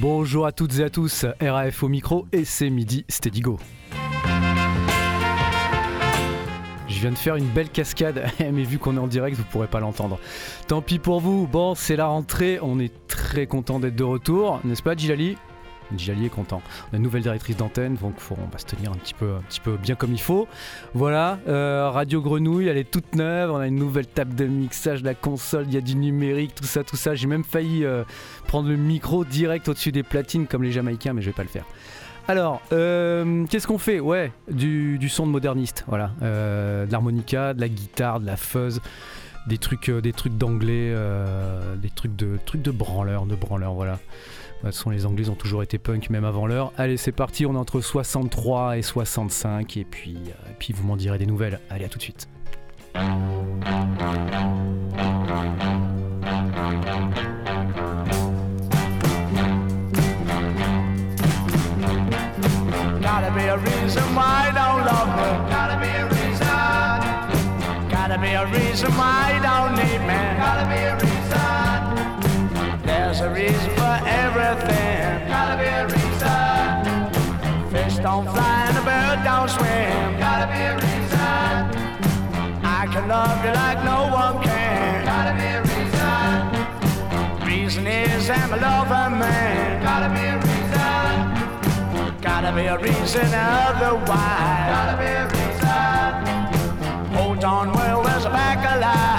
Bonjour à toutes et à tous, RAF au micro et c'est midi Steady Go. Je viens de faire une belle cascade, mais vu qu'on est en direct, vous pourrez pas l'entendre. Tant pis pour vous, bon, c'est la rentrée, on est très content d'être de retour, n'est-ce pas Gilali Djali est content. On a une nouvelle directrice d'antenne, donc on va se tenir un petit peu, un petit peu bien comme il faut. Voilà, euh, Radio Grenouille, elle est toute neuve. On a une nouvelle table de mixage, la console, il y a du numérique, tout ça, tout ça. J'ai même failli euh, prendre le micro direct au-dessus des platines comme les Jamaïcains, mais je vais pas le faire. Alors, euh, qu'est-ce qu'on fait? Ouais, du, son de moderniste, voilà. de l'harmonica, de la guitare, de la fuzz, des trucs, des trucs d'anglais, des trucs de, trucs de branleur, de branleur, voilà. De toute les Anglais ont toujours été punk, même avant l'heure. Allez, c'est parti, on est entre 63 et 65, et puis, euh, et puis vous m'en direz des nouvelles. Allez, à tout de suite. There's a reason for everything. Gotta be a reason. Fish don't fly and a bird don't swim. Gotta be a reason. I can love you like no one can. Gotta be a reason. Reason is I'm a lover man. Gotta be a reason. Gotta be a reason otherwise. Gotta be a reason. Hold on, well, there's a back alive.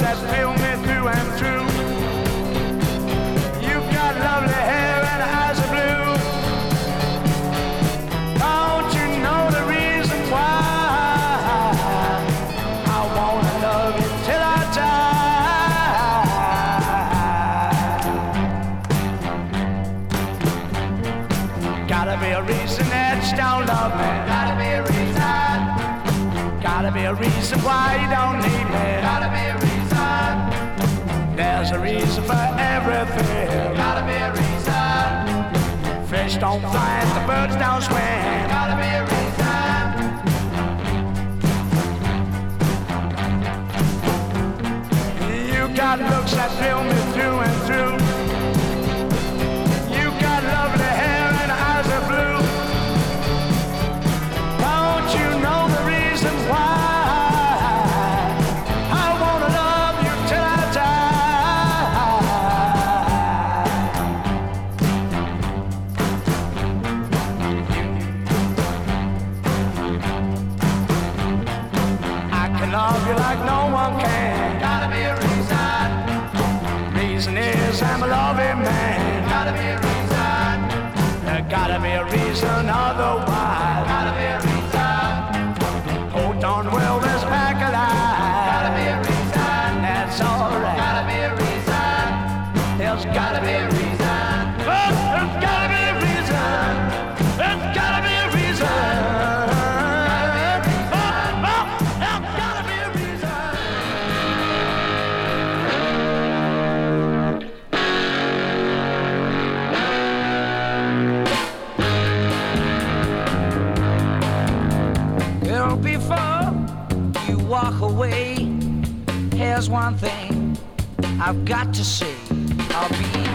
That fill me through and through. You've got lovely hair and eyes of blue. Don't you know the reason why I wanna love you till I die? Gotta be a reason that you don't love me. Gotta be a reason. Gotta be a reason why you don't need Fish don't fly, the birds don't swim. One thing I've got to say. I'll be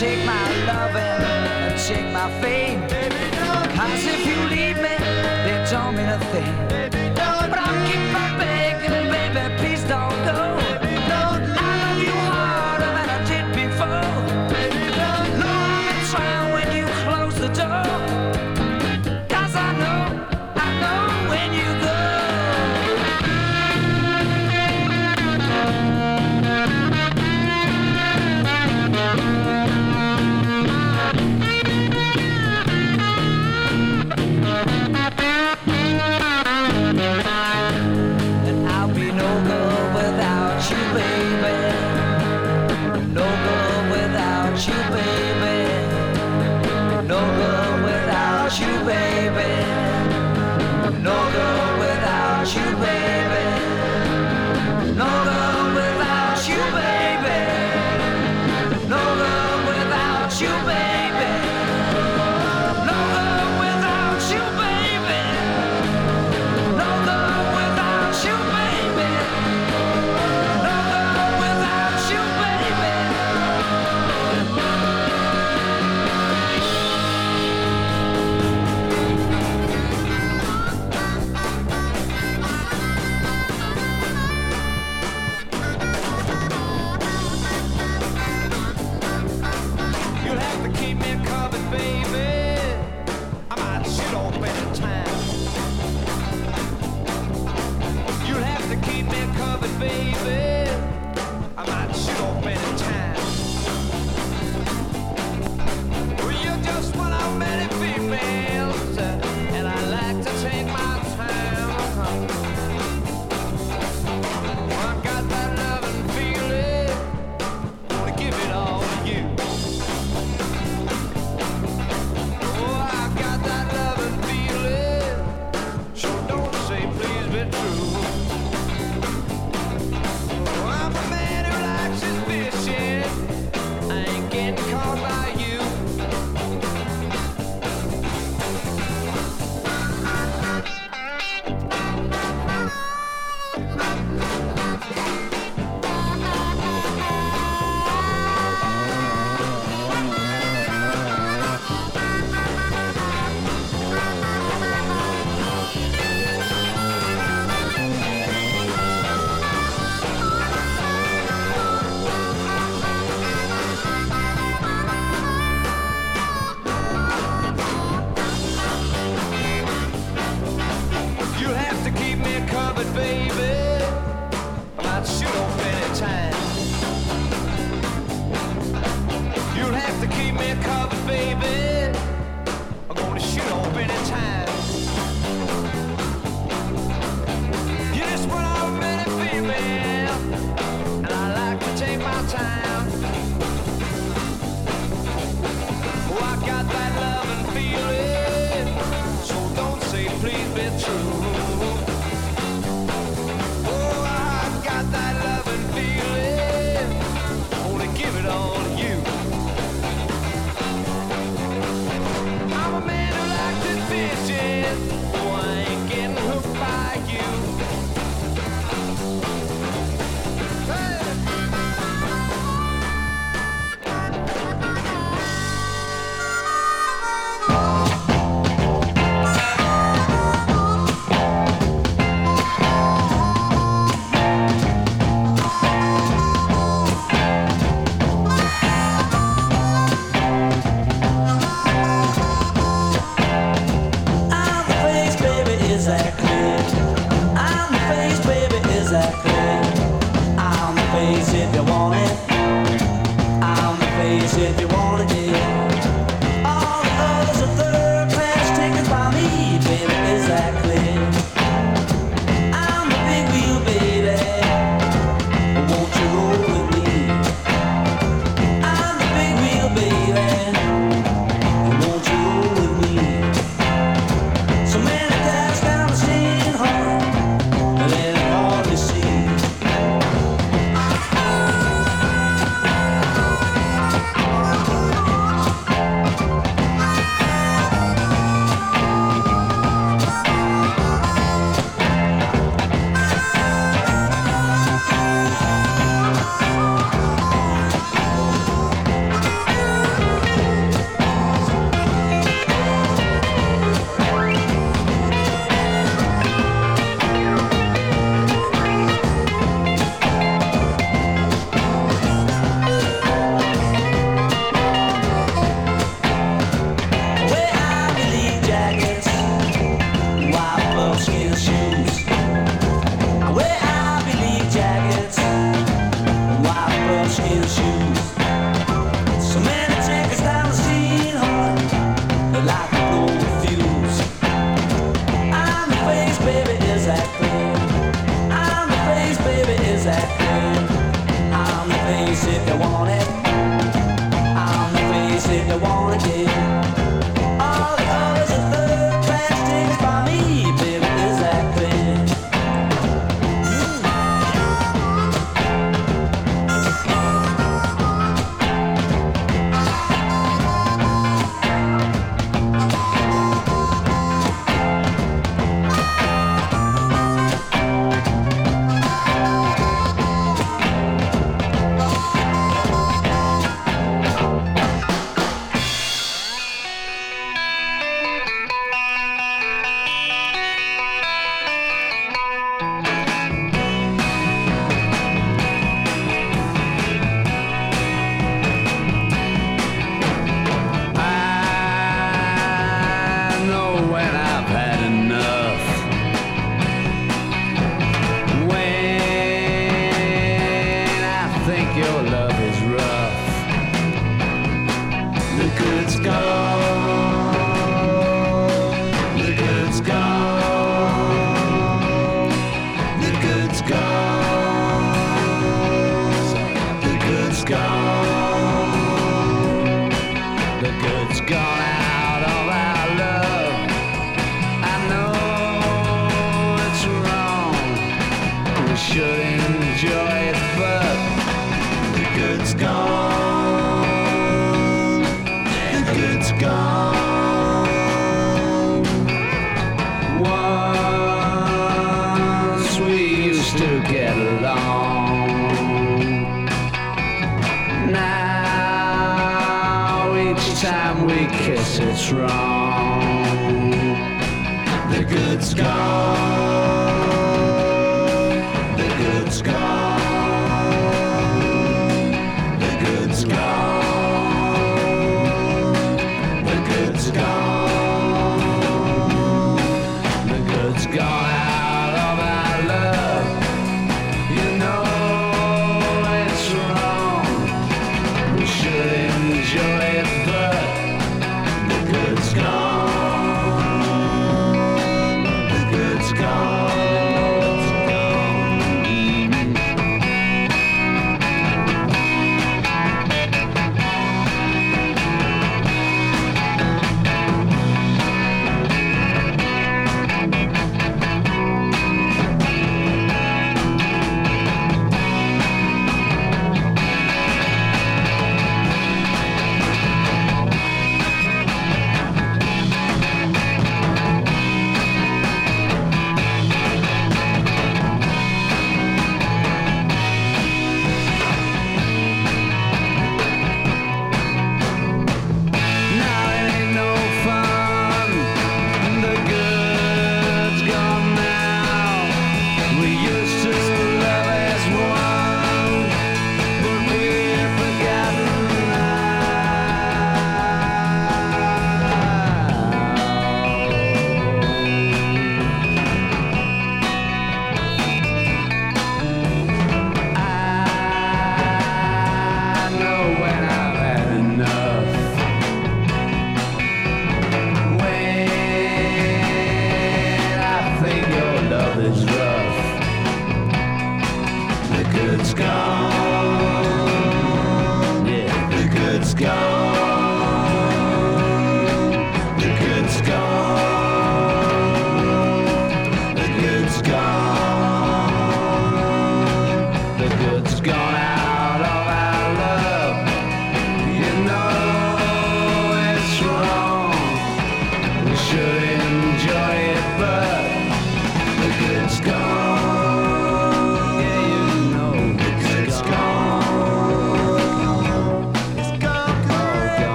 take my loving and take my fame. Cause if you leave me, they don't mean a thing.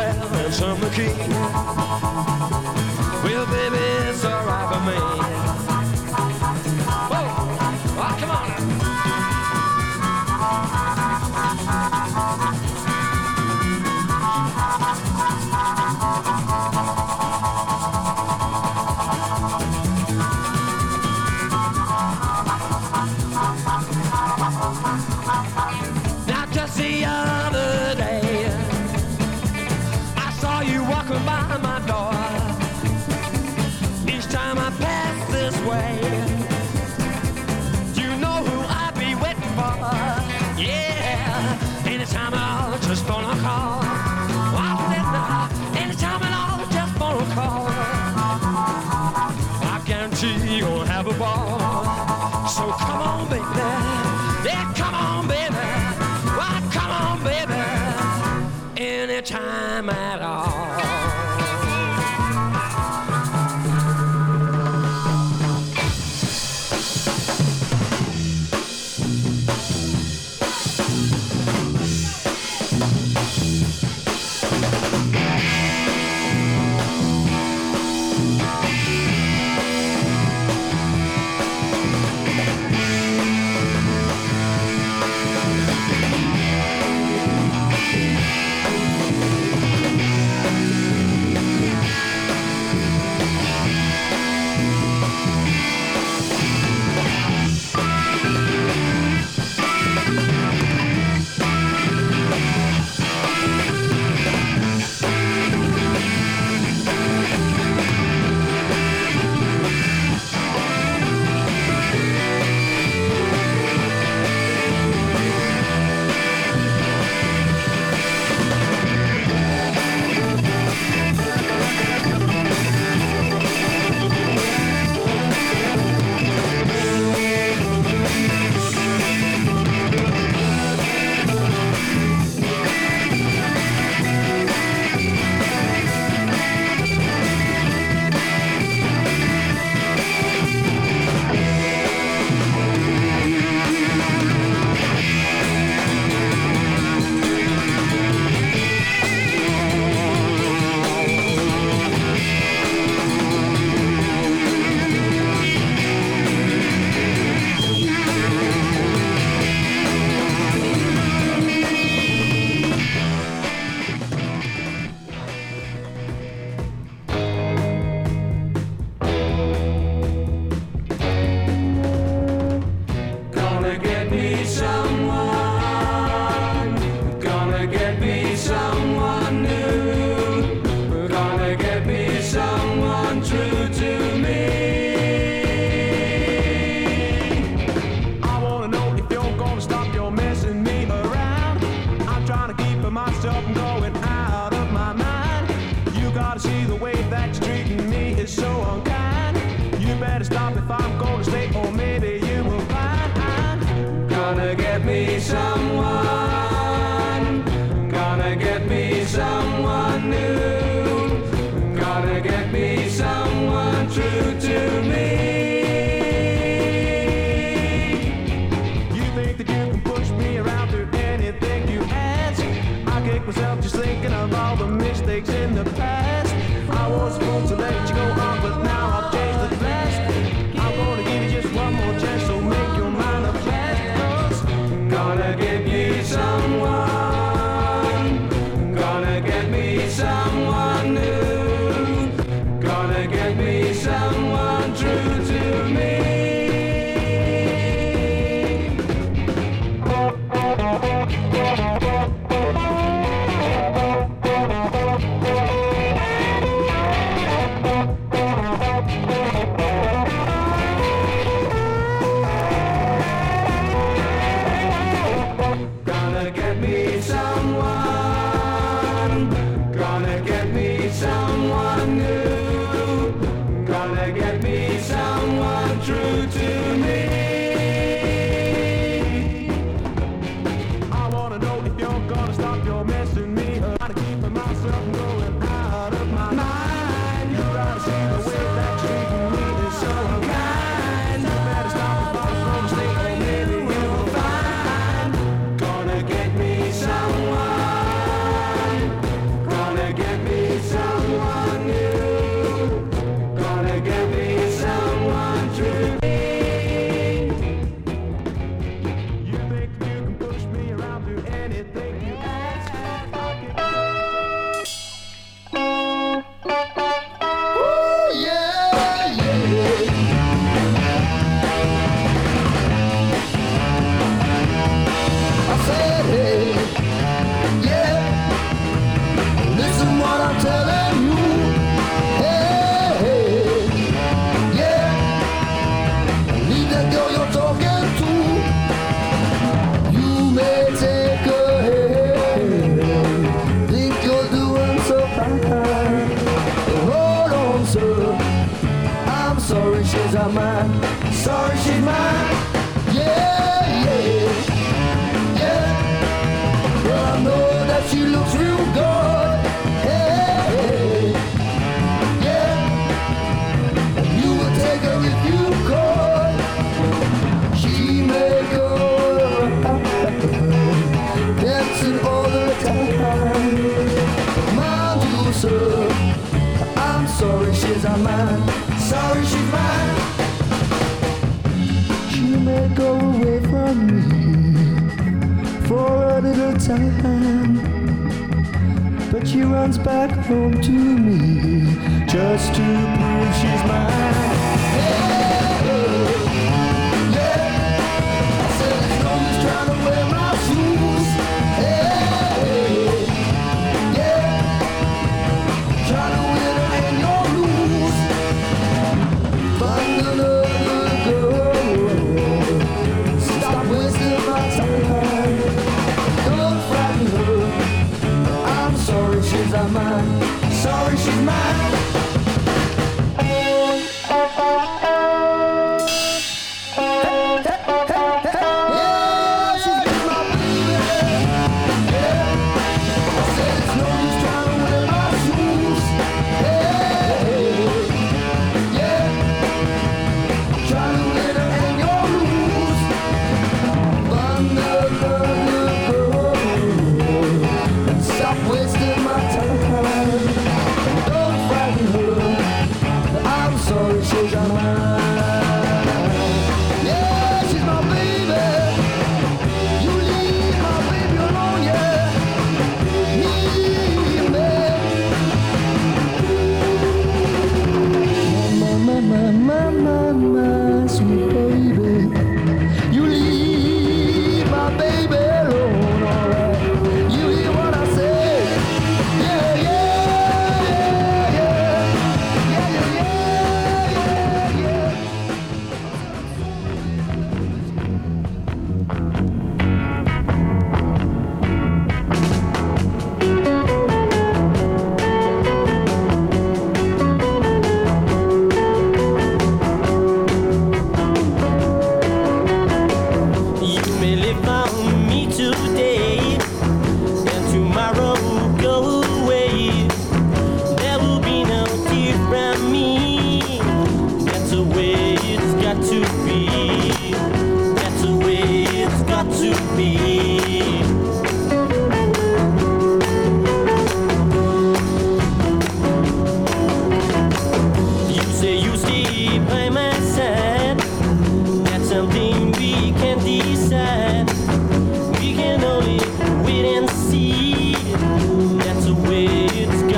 And turn the. Well, baby,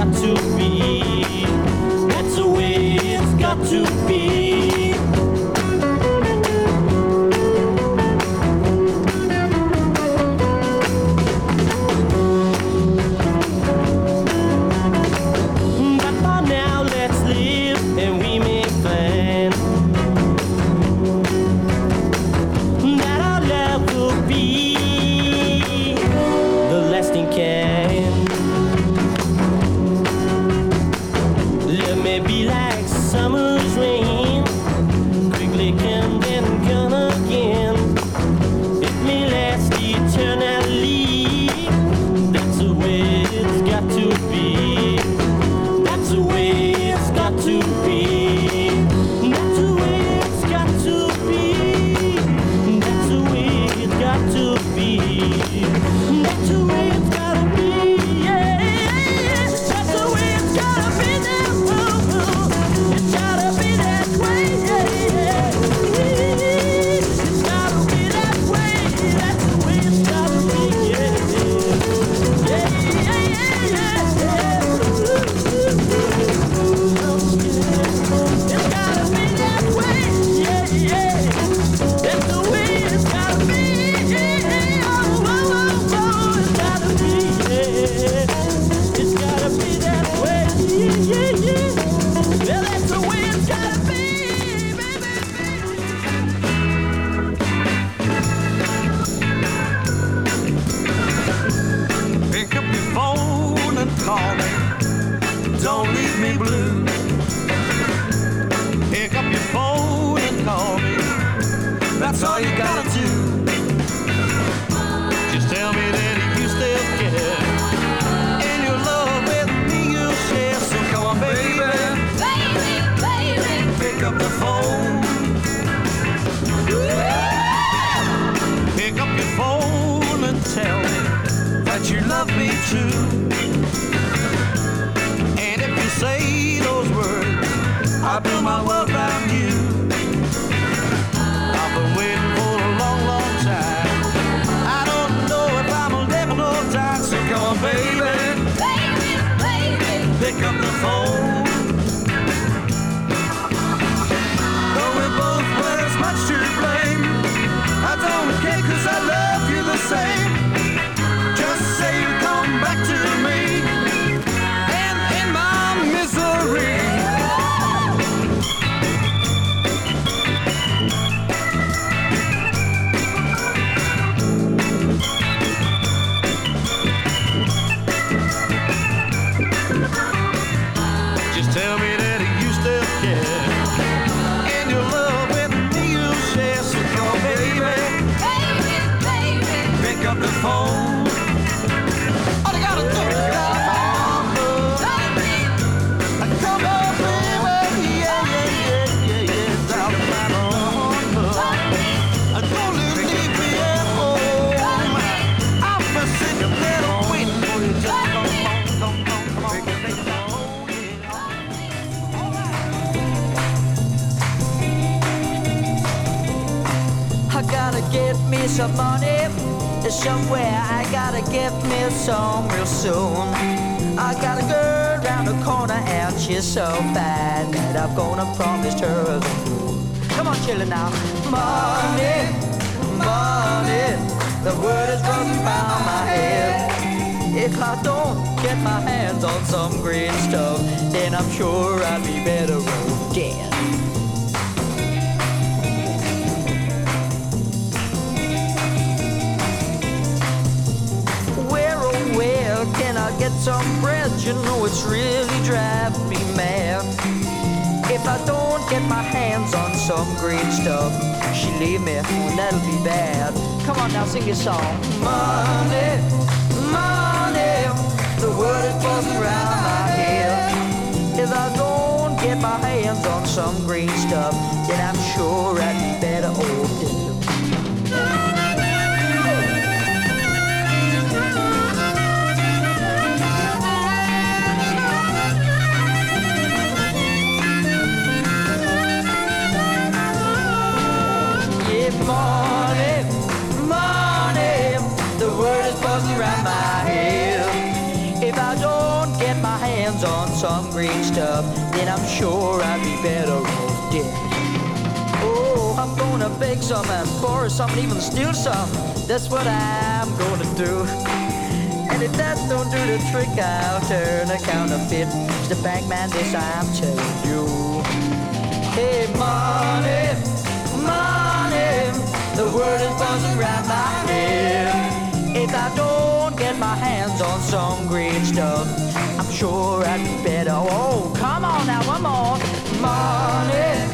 got to be. That's the way it's got to be. that's all you gotta do. Somewhere. I gotta get me some real soon. I got a girl around the corner and she's so bad that I'm gonna promise her moon. Come on, chillin' now. Money, money, the word is running round my head. If I don't get my hands on some green stuff, then I'm sure I'd be better off dead. I get some bread? You know it's really driving me mad. If I don't get my hands on some green stuff, she leave me, and that'll be bad. Come on now, sing your song. Money, money, the word is buzzing around my head. If I don't get my hands on some green stuff, then I'm sure I'd be better off green stuff, then I'm sure I'd be better off dead. Oh, I'm gonna beg some and borrow some, and even steal some. That's what I'm gonna do. And if that don't do the trick, I'll turn a counterfeit. It's the bank man, this I'm telling you. Hey, money, money, the word is buzzing around my head. If I don't get my hands on some green stuff, I'm sure I'd be better. Oh, come on now, one more. Money,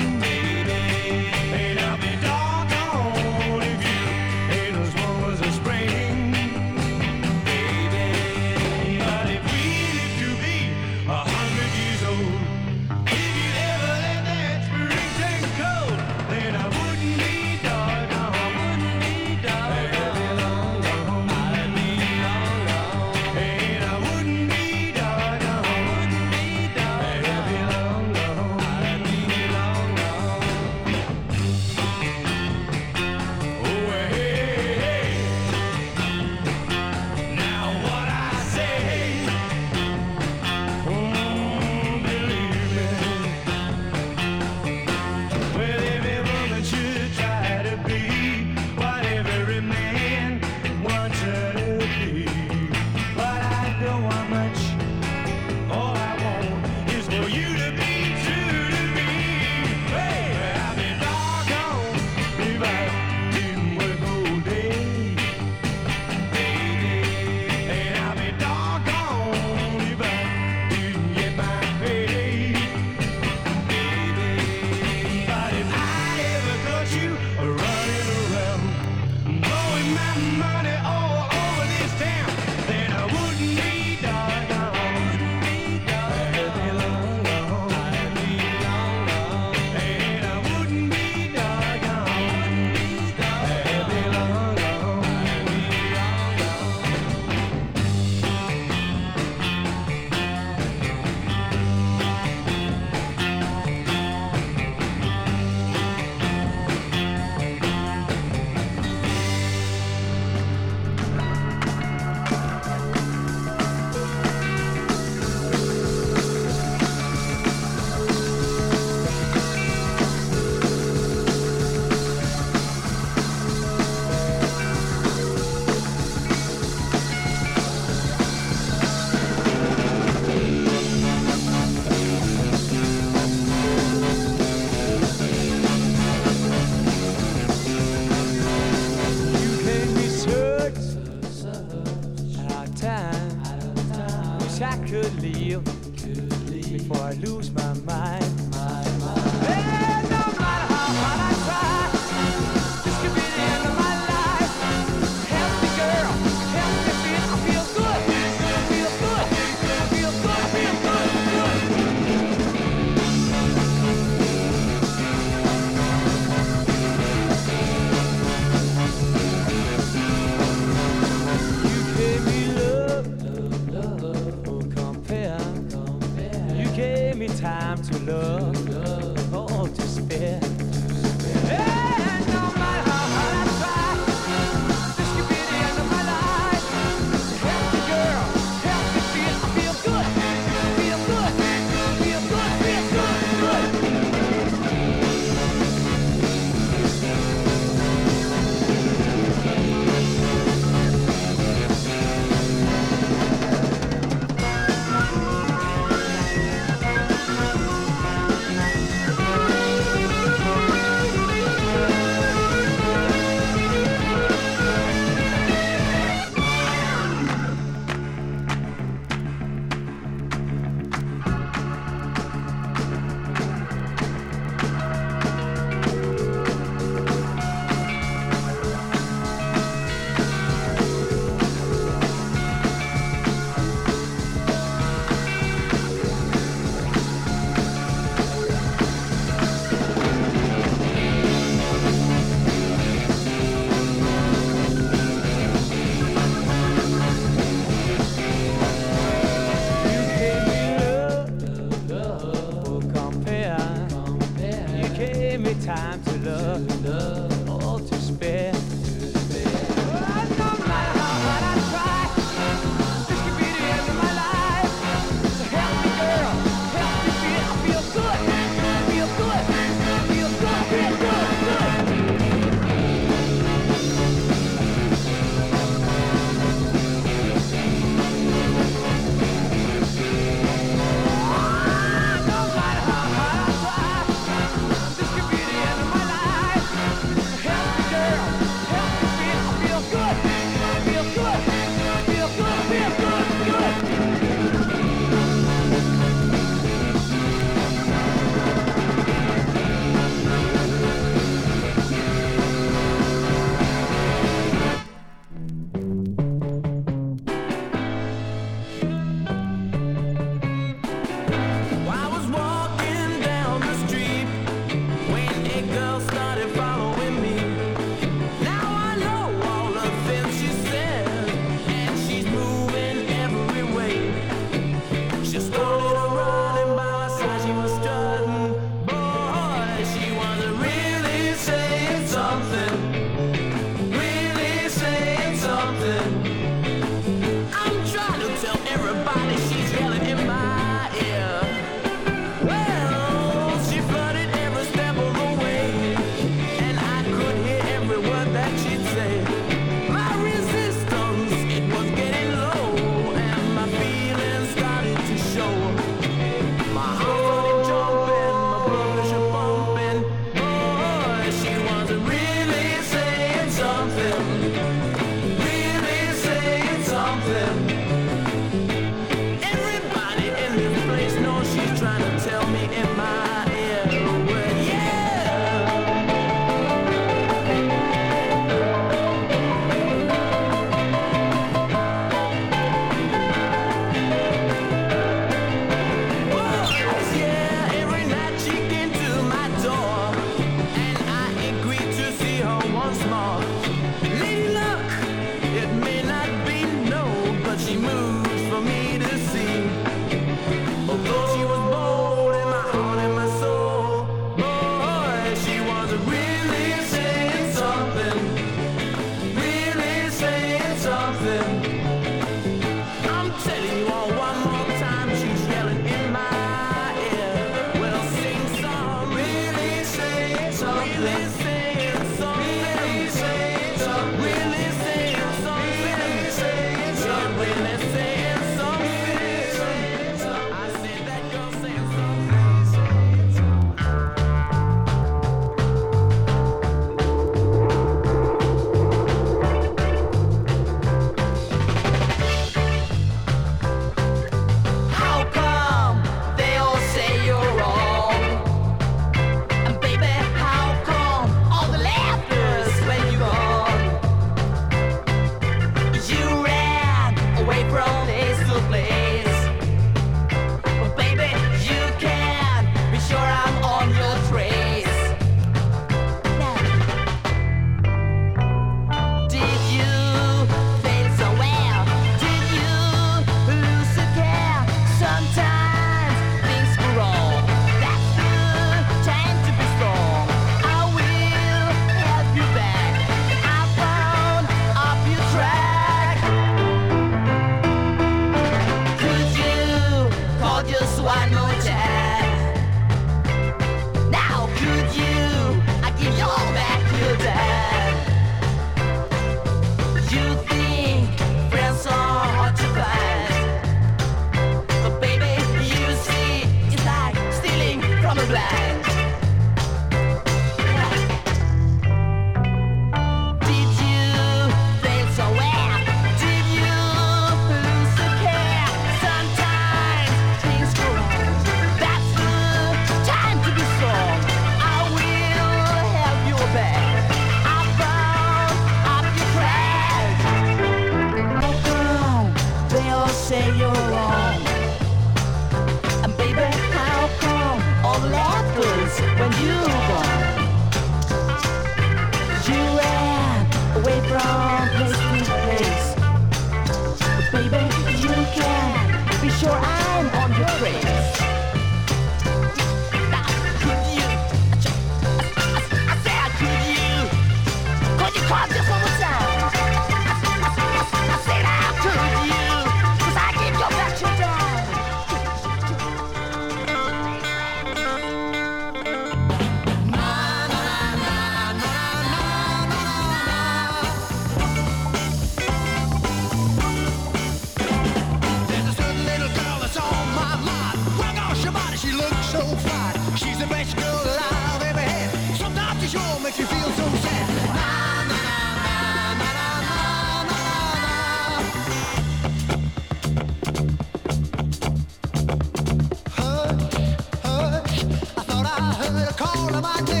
My Nobody.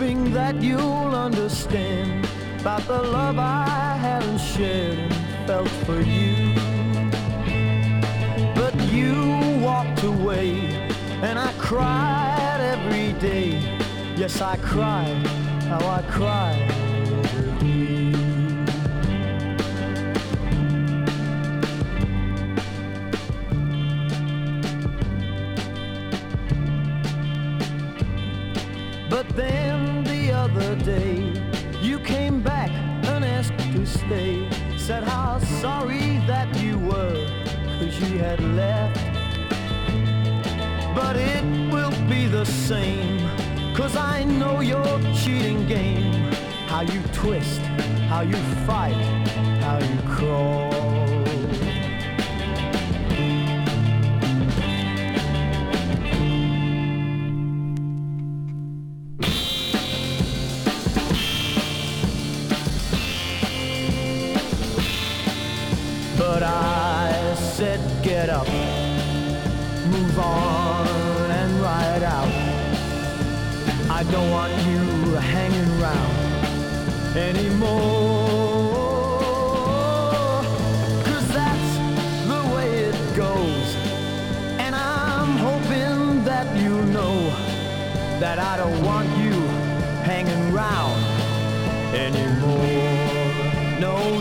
hoping that you'll understand about the love I haven't shared and felt for you. But you walked away and I cried every day. Yes, I cried, how I cried. the same. Cause I know your cheating game. How you twist, how you fight, how you crawl. don't want you hanging around anymore. Cause that's the way it goes. And I'm hoping that you know that I don't want you hanging around anymore. No.